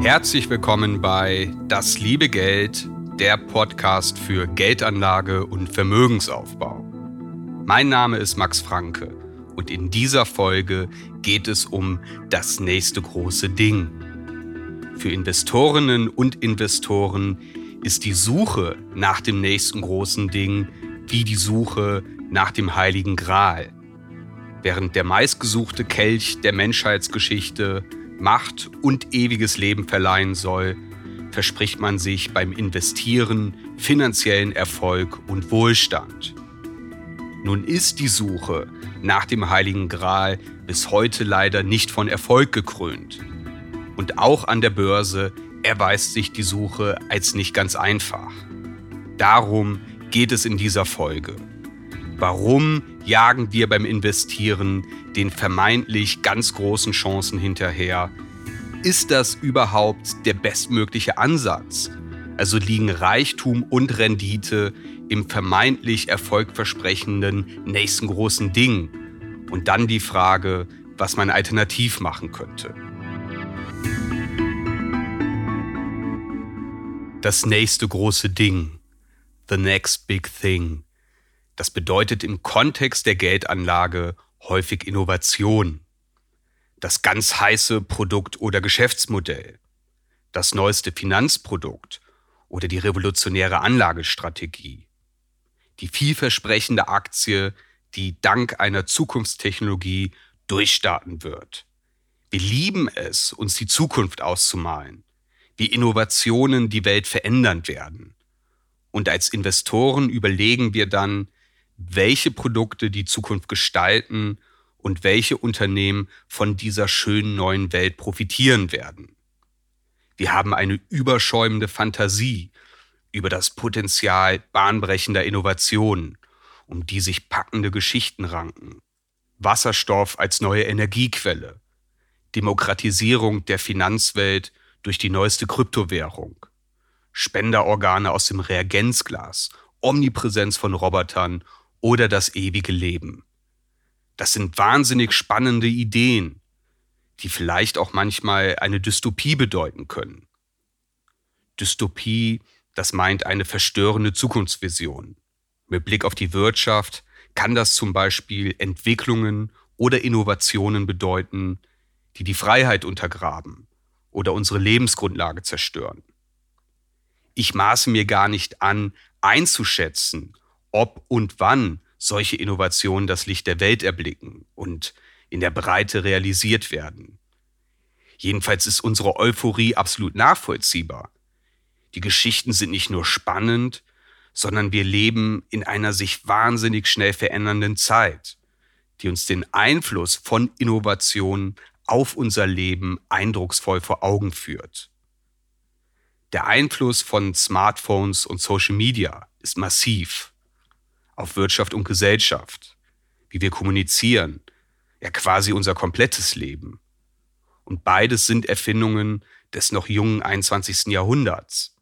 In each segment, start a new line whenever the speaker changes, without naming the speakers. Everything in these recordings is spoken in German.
Herzlich willkommen bei Das liebe Geld, der Podcast für Geldanlage und Vermögensaufbau. Mein Name ist Max Franke und in dieser Folge geht es um das nächste große Ding. Für Investorinnen und Investoren ist die Suche nach dem nächsten großen Ding wie die Suche nach dem heiligen Gral. Während der meistgesuchte Kelch der Menschheitsgeschichte Macht und ewiges Leben verleihen soll, verspricht man sich beim Investieren finanziellen Erfolg und Wohlstand. Nun ist die Suche nach dem Heiligen Gral bis heute leider nicht von Erfolg gekrönt. Und auch an der Börse erweist sich die Suche als nicht ganz einfach. Darum geht es in dieser Folge. Warum jagen wir beim Investieren den vermeintlich ganz großen Chancen hinterher? Ist das überhaupt der bestmögliche Ansatz? Also liegen Reichtum und Rendite im vermeintlich erfolgversprechenden nächsten großen Ding? Und dann die Frage, was man alternativ machen könnte. Das nächste große Ding. The next big thing. Das bedeutet im Kontext der Geldanlage häufig Innovation, das ganz heiße Produkt oder Geschäftsmodell, das neueste Finanzprodukt oder die revolutionäre Anlagestrategie, die vielversprechende Aktie, die dank einer Zukunftstechnologie durchstarten wird. Wir lieben es, uns die Zukunft auszumalen, wie Innovationen die Welt verändern werden. Und als Investoren überlegen wir dann, welche Produkte die Zukunft gestalten und welche Unternehmen von dieser schönen neuen Welt profitieren werden. Wir haben eine überschäumende Fantasie über das Potenzial bahnbrechender Innovationen, um die sich packende Geschichten ranken. Wasserstoff als neue Energiequelle, Demokratisierung der Finanzwelt durch die neueste Kryptowährung, Spenderorgane aus dem Reagenzglas, Omnipräsenz von Robotern oder das ewige Leben. Das sind wahnsinnig spannende Ideen, die vielleicht auch manchmal eine Dystopie bedeuten können. Dystopie, das meint eine verstörende Zukunftsvision. Mit Blick auf die Wirtschaft kann das zum Beispiel Entwicklungen oder Innovationen bedeuten, die die Freiheit untergraben oder unsere Lebensgrundlage zerstören. Ich maße mir gar nicht an, einzuschätzen, ob und wann solche Innovationen das Licht der Welt erblicken und in der Breite realisiert werden. Jedenfalls ist unsere Euphorie absolut nachvollziehbar. Die Geschichten sind nicht nur spannend, sondern wir leben in einer sich wahnsinnig schnell verändernden Zeit, die uns den Einfluss von Innovationen auf unser Leben eindrucksvoll vor Augen führt. Der Einfluss von Smartphones und Social Media ist massiv auf Wirtschaft und Gesellschaft, wie wir kommunizieren, ja quasi unser komplettes Leben. Und beides sind Erfindungen des noch jungen 21. Jahrhunderts.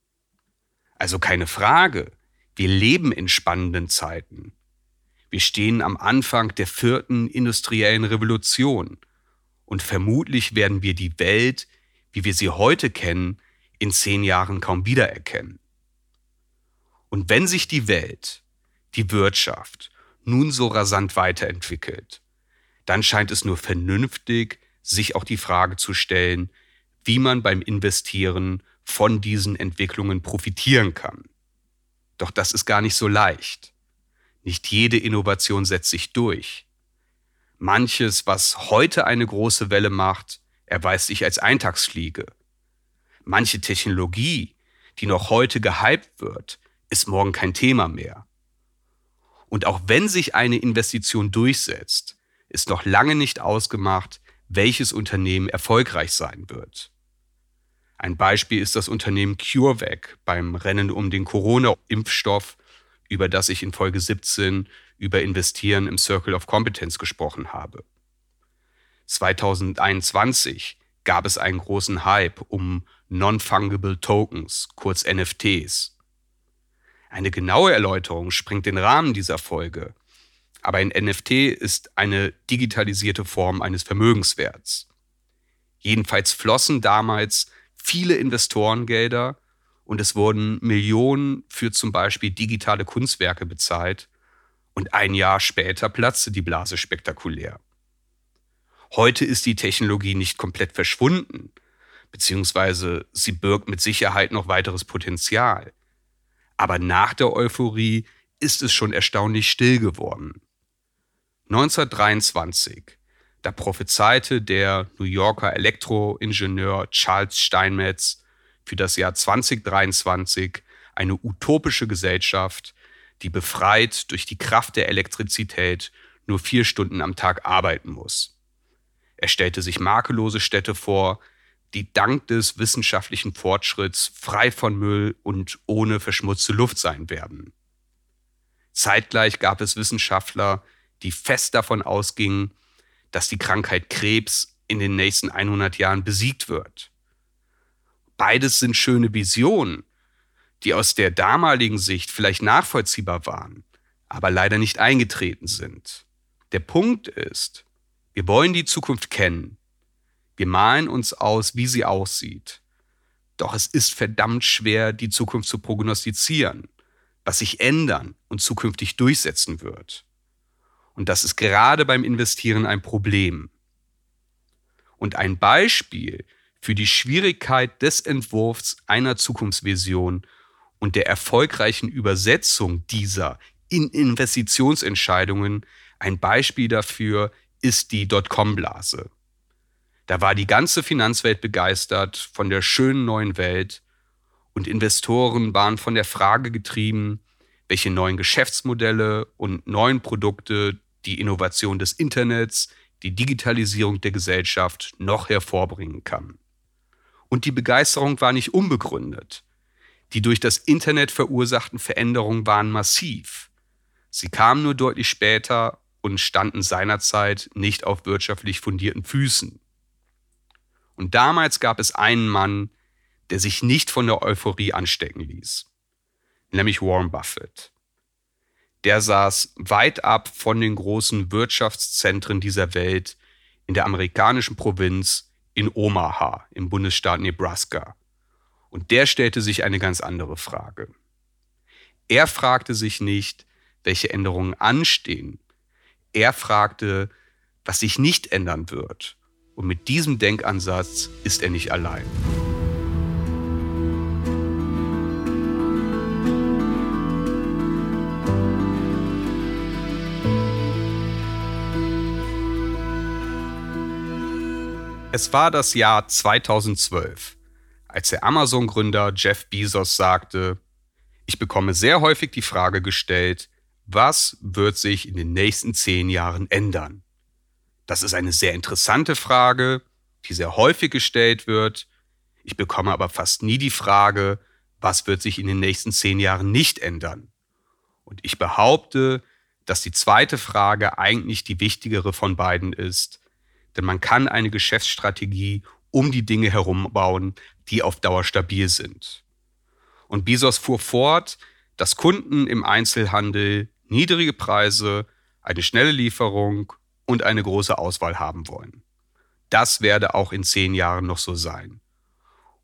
Also keine Frage, wir leben in spannenden Zeiten. Wir stehen am Anfang der vierten industriellen Revolution und vermutlich werden wir die Welt, wie wir sie heute kennen, in zehn Jahren kaum wiedererkennen. Und wenn sich die Welt die Wirtschaft nun so rasant weiterentwickelt, dann scheint es nur vernünftig, sich auch die Frage zu stellen, wie man beim Investieren von diesen Entwicklungen profitieren kann. Doch das ist gar nicht so leicht. Nicht jede Innovation setzt sich durch. Manches, was heute eine große Welle macht, erweist sich als Eintagsfliege. Manche Technologie, die noch heute gehypt wird, ist morgen kein Thema mehr. Und auch wenn sich eine Investition durchsetzt, ist noch lange nicht ausgemacht, welches Unternehmen erfolgreich sein wird. Ein Beispiel ist das Unternehmen CureVac beim Rennen um den Corona-Impfstoff, über das ich in Folge 17 über Investieren im Circle of Competence gesprochen habe. 2021 gab es einen großen Hype um Non-Fungible Tokens, kurz NFTs. Eine genaue Erläuterung springt den Rahmen dieser Folge, aber ein NFT ist eine digitalisierte Form eines Vermögenswerts. Jedenfalls flossen damals viele Investorengelder und es wurden Millionen für zum Beispiel digitale Kunstwerke bezahlt und ein Jahr später platzte die Blase spektakulär. Heute ist die Technologie nicht komplett verschwunden, beziehungsweise sie birgt mit Sicherheit noch weiteres Potenzial. Aber nach der Euphorie ist es schon erstaunlich still geworden. 1923, da prophezeite der New Yorker Elektroingenieur Charles Steinmetz für das Jahr 2023 eine utopische Gesellschaft, die befreit durch die Kraft der Elektrizität nur vier Stunden am Tag arbeiten muss. Er stellte sich makellose Städte vor, die dank des wissenschaftlichen Fortschritts frei von Müll und ohne verschmutzte Luft sein werden. Zeitgleich gab es Wissenschaftler, die fest davon ausgingen, dass die Krankheit Krebs in den nächsten 100 Jahren besiegt wird. Beides sind schöne Visionen, die aus der damaligen Sicht vielleicht nachvollziehbar waren, aber leider nicht eingetreten sind. Der Punkt ist, wir wollen die Zukunft kennen. Wir malen uns aus, wie sie aussieht. Doch es ist verdammt schwer, die Zukunft zu prognostizieren, was sich ändern und zukünftig durchsetzen wird. Und das ist gerade beim Investieren ein Problem. Und ein Beispiel für die Schwierigkeit des Entwurfs einer Zukunftsvision und der erfolgreichen Übersetzung dieser in Investitionsentscheidungen, ein Beispiel dafür ist die Dotcom-Blase. Da war die ganze Finanzwelt begeistert von der schönen neuen Welt und Investoren waren von der Frage getrieben, welche neuen Geschäftsmodelle und neuen Produkte die Innovation des Internets, die Digitalisierung der Gesellschaft noch hervorbringen kann. Und die Begeisterung war nicht unbegründet. Die durch das Internet verursachten Veränderungen waren massiv. Sie kamen nur deutlich später und standen seinerzeit nicht auf wirtschaftlich fundierten Füßen. Und damals gab es einen Mann, der sich nicht von der Euphorie anstecken ließ, nämlich Warren Buffett. Der saß weit ab von den großen Wirtschaftszentren dieser Welt in der amerikanischen Provinz in Omaha im Bundesstaat Nebraska. Und der stellte sich eine ganz andere Frage. Er fragte sich nicht, welche Änderungen anstehen, er fragte, was sich nicht ändern wird. Und mit diesem Denkansatz ist er nicht allein. Es war das Jahr 2012, als der Amazon-Gründer Jeff Bezos sagte, ich bekomme sehr häufig die Frage gestellt, was wird sich in den nächsten zehn Jahren ändern? Das ist eine sehr interessante Frage, die sehr häufig gestellt wird. Ich bekomme aber fast nie die Frage, was wird sich in den nächsten zehn Jahren nicht ändern? Und ich behaupte, dass die zweite Frage eigentlich die wichtigere von beiden ist, denn man kann eine Geschäftsstrategie um die Dinge herum bauen, die auf Dauer stabil sind. Und Bezos fuhr fort, dass Kunden im Einzelhandel niedrige Preise, eine schnelle Lieferung und eine große Auswahl haben wollen. Das werde auch in zehn Jahren noch so sein.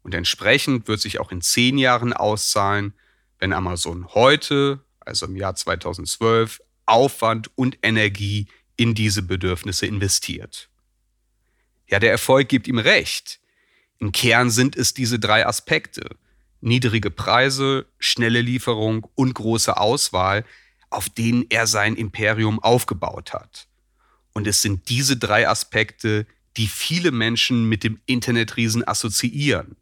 Und entsprechend wird sich auch in zehn Jahren auszahlen, wenn Amazon heute, also im Jahr 2012, Aufwand und Energie in diese Bedürfnisse investiert. Ja, der Erfolg gibt ihm recht. Im Kern sind es diese drei Aspekte. Niedrige Preise, schnelle Lieferung und große Auswahl, auf denen er sein Imperium aufgebaut hat. Und es sind diese drei Aspekte, die viele Menschen mit dem Internetriesen assoziieren.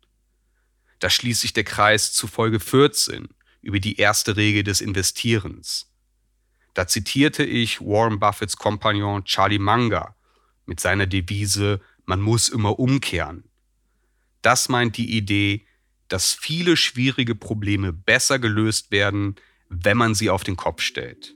Da schließt sich der Kreis zu Folge 14 über die erste Regel des Investierens. Da zitierte ich Warren Buffetts Kompagnon Charlie Munger mit seiner Devise, man muss immer umkehren. Das meint die Idee, dass viele schwierige Probleme besser gelöst werden, wenn man sie auf den Kopf stellt.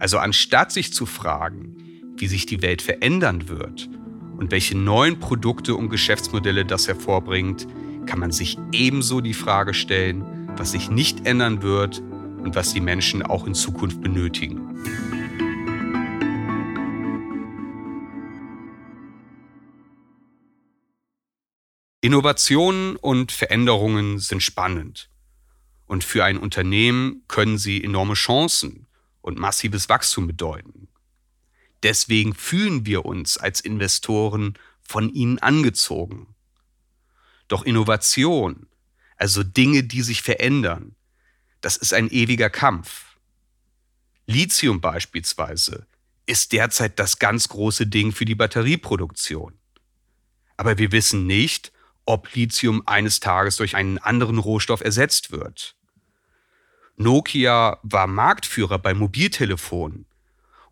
Also anstatt sich zu fragen, wie sich die Welt verändern wird und welche neuen Produkte und Geschäftsmodelle das hervorbringt, kann man sich ebenso die Frage stellen, was sich nicht ändern wird und was die Menschen auch in Zukunft benötigen. Innovationen und Veränderungen sind spannend. Und für ein Unternehmen können sie enorme Chancen und massives Wachstum bedeuten. Deswegen fühlen wir uns als Investoren von ihnen angezogen. Doch Innovation, also Dinge, die sich verändern, das ist ein ewiger Kampf. Lithium beispielsweise ist derzeit das ganz große Ding für die Batterieproduktion. Aber wir wissen nicht, ob Lithium eines Tages durch einen anderen Rohstoff ersetzt wird. Nokia war Marktführer bei Mobiltelefonen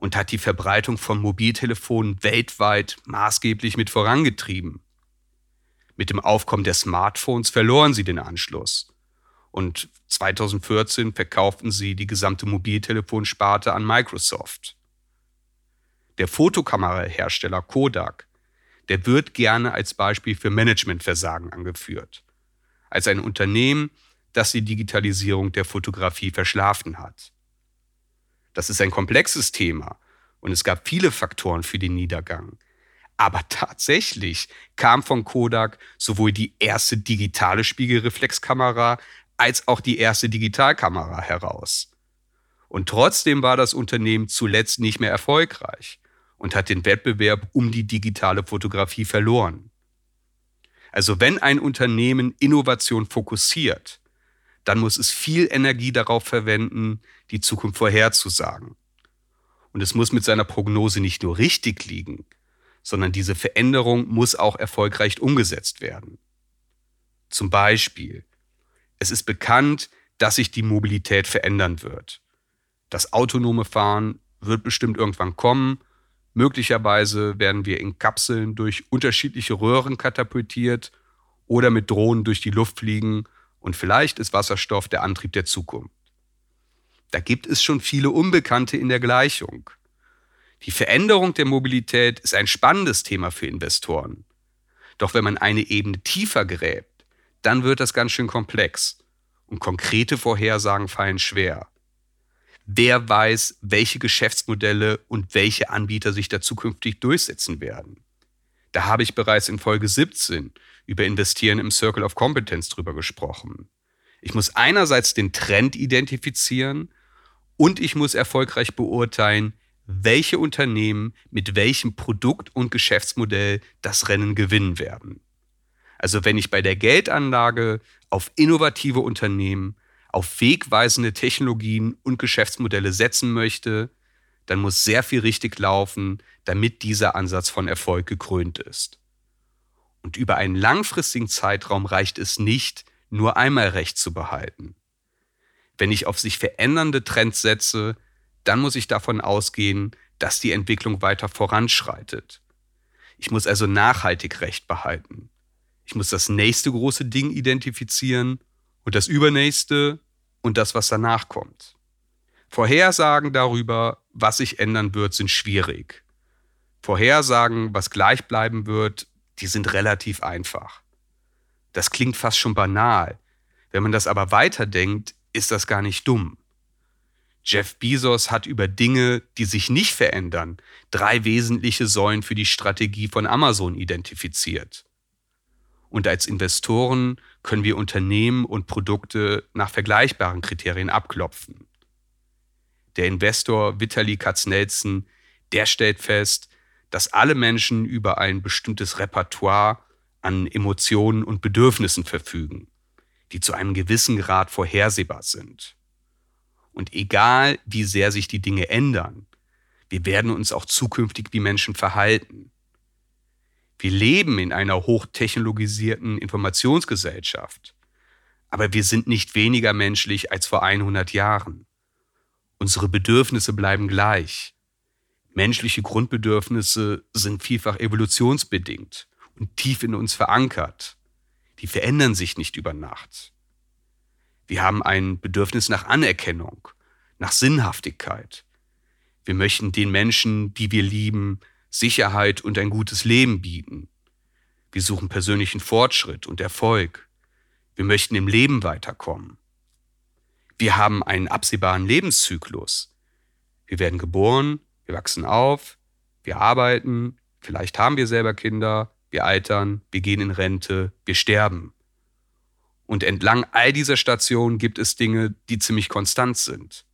und hat die Verbreitung von Mobiltelefonen weltweit maßgeblich mit vorangetrieben. Mit dem Aufkommen der Smartphones verloren sie den Anschluss. Und 2014 verkauften sie die gesamte Mobiltelefonsparte an Microsoft. Der Fotokamerahersteller Kodak der wird gerne als Beispiel für Managementversagen angeführt. Als ein Unternehmen, das die Digitalisierung der Fotografie verschlafen hat. Das ist ein komplexes Thema und es gab viele Faktoren für den Niedergang. Aber tatsächlich kam von Kodak sowohl die erste digitale Spiegelreflexkamera als auch die erste Digitalkamera heraus. Und trotzdem war das Unternehmen zuletzt nicht mehr erfolgreich und hat den Wettbewerb um die digitale Fotografie verloren. Also wenn ein Unternehmen Innovation fokussiert, dann muss es viel Energie darauf verwenden, die Zukunft vorherzusagen. Und es muss mit seiner Prognose nicht nur richtig liegen, sondern diese Veränderung muss auch erfolgreich umgesetzt werden. Zum Beispiel, es ist bekannt, dass sich die Mobilität verändern wird. Das autonome Fahren wird bestimmt irgendwann kommen Möglicherweise werden wir in Kapseln durch unterschiedliche Röhren katapultiert oder mit Drohnen durch die Luft fliegen und vielleicht ist Wasserstoff der Antrieb der Zukunft. Da gibt es schon viele Unbekannte in der Gleichung. Die Veränderung der Mobilität ist ein spannendes Thema für Investoren. Doch wenn man eine Ebene tiefer gräbt, dann wird das ganz schön komplex und konkrete Vorhersagen fallen schwer wer weiß, welche Geschäftsmodelle und welche Anbieter sich da zukünftig durchsetzen werden. Da habe ich bereits in Folge 17 über Investieren im Circle of Competence drüber gesprochen. Ich muss einerseits den Trend identifizieren und ich muss erfolgreich beurteilen, welche Unternehmen mit welchem Produkt und Geschäftsmodell das Rennen gewinnen werden. Also wenn ich bei der Geldanlage auf innovative Unternehmen auf wegweisende Technologien und Geschäftsmodelle setzen möchte, dann muss sehr viel richtig laufen, damit dieser Ansatz von Erfolg gekrönt ist. Und über einen langfristigen Zeitraum reicht es nicht, nur einmal Recht zu behalten. Wenn ich auf sich verändernde Trends setze, dann muss ich davon ausgehen, dass die Entwicklung weiter voranschreitet. Ich muss also nachhaltig Recht behalten. Ich muss das nächste große Ding identifizieren und das übernächste und das, was danach kommt. Vorhersagen darüber, was sich ändern wird, sind schwierig. Vorhersagen, was gleich bleiben wird, die sind relativ einfach. Das klingt fast schon banal. Wenn man das aber weiterdenkt, ist das gar nicht dumm. Jeff Bezos hat über Dinge, die sich nicht verändern, drei wesentliche Säulen für die Strategie von Amazon identifiziert. Und als Investoren können wir Unternehmen und Produkte nach vergleichbaren Kriterien abklopfen. Der Investor Vitali Katznelson, der stellt fest, dass alle Menschen über ein bestimmtes Repertoire an Emotionen und Bedürfnissen verfügen, die zu einem gewissen Grad vorhersehbar sind. Und egal, wie sehr sich die Dinge ändern, wir werden uns auch zukünftig wie Menschen verhalten. Wir leben in einer hochtechnologisierten Informationsgesellschaft, aber wir sind nicht weniger menschlich als vor 100 Jahren. Unsere Bedürfnisse bleiben gleich. Menschliche Grundbedürfnisse sind vielfach evolutionsbedingt und tief in uns verankert. Die verändern sich nicht über Nacht. Wir haben ein Bedürfnis nach Anerkennung, nach Sinnhaftigkeit. Wir möchten den Menschen, die wir lieben, Sicherheit und ein gutes Leben bieten. Wir suchen persönlichen Fortschritt und Erfolg. Wir möchten im Leben weiterkommen. Wir haben einen absehbaren Lebenszyklus. Wir werden geboren, wir wachsen auf, wir arbeiten, vielleicht haben wir selber Kinder, wir altern, wir gehen in Rente, wir sterben. Und entlang all dieser Stationen gibt es Dinge, die ziemlich konstant sind.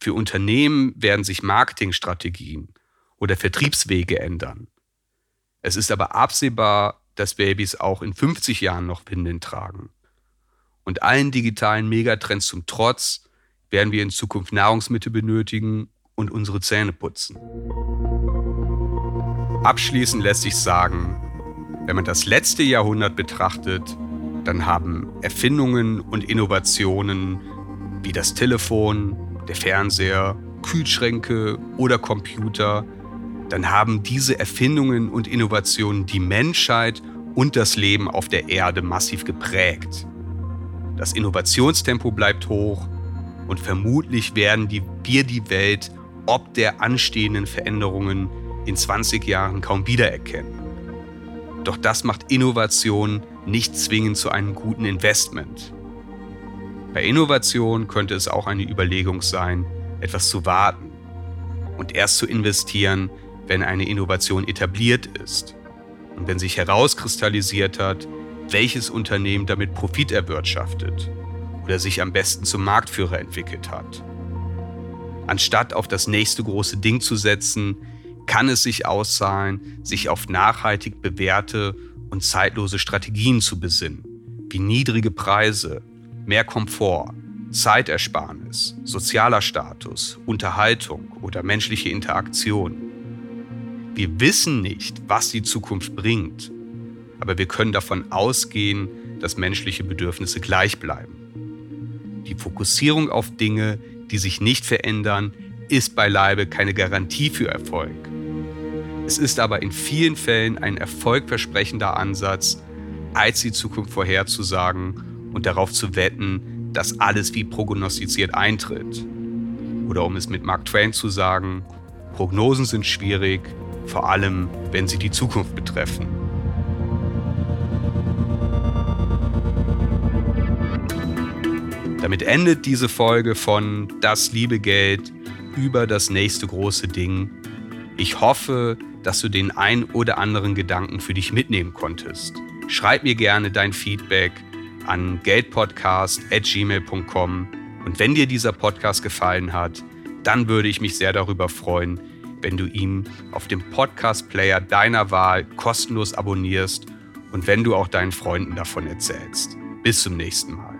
Für Unternehmen werden sich Marketingstrategien oder Vertriebswege ändern. Es ist aber absehbar, dass Babys auch in 50 Jahren noch Windeln tragen. Und allen digitalen Megatrends zum Trotz werden wir in Zukunft Nahrungsmittel benötigen und unsere Zähne putzen. Abschließend lässt sich sagen, wenn man das letzte Jahrhundert betrachtet, dann haben Erfindungen und Innovationen wie das Telefon, der Fernseher, Kühlschränke oder Computer, dann haben diese Erfindungen und Innovationen die Menschheit und das Leben auf der Erde massiv geprägt. Das Innovationstempo bleibt hoch und vermutlich werden die, wir die Welt ob der anstehenden Veränderungen in 20 Jahren kaum wiedererkennen. Doch das macht Innovation nicht zwingend zu einem guten Investment. Bei Innovation könnte es auch eine Überlegung sein, etwas zu warten und erst zu investieren, wenn eine Innovation etabliert ist und wenn sich herauskristallisiert hat, welches Unternehmen damit Profit erwirtschaftet oder sich am besten zum Marktführer entwickelt hat. Anstatt auf das nächste große Ding zu setzen, kann es sich auszahlen, sich auf nachhaltig bewährte und zeitlose Strategien zu besinnen, wie niedrige Preise, mehr Komfort, Zeitersparnis, sozialer Status, Unterhaltung oder menschliche Interaktion. Wir wissen nicht, was die Zukunft bringt, aber wir können davon ausgehen, dass menschliche Bedürfnisse gleich bleiben. Die Fokussierung auf Dinge, die sich nicht verändern, ist beileibe keine Garantie für Erfolg. Es ist aber in vielen Fällen ein erfolgversprechender Ansatz, als die Zukunft vorherzusagen und darauf zu wetten, dass alles wie prognostiziert eintritt. Oder um es mit Mark Twain zu sagen, Prognosen sind schwierig, vor allem wenn sie die Zukunft betreffen. Damit endet diese Folge von Das liebe Geld über das nächste große Ding. Ich hoffe, dass du den ein oder anderen Gedanken für dich mitnehmen konntest. Schreib mir gerne dein Feedback an geldpodcast.gmail.com und wenn dir dieser Podcast gefallen hat, dann würde ich mich sehr darüber freuen, wenn du ihn auf dem Podcast-Player deiner Wahl kostenlos abonnierst und wenn du auch deinen Freunden davon erzählst. Bis zum nächsten Mal.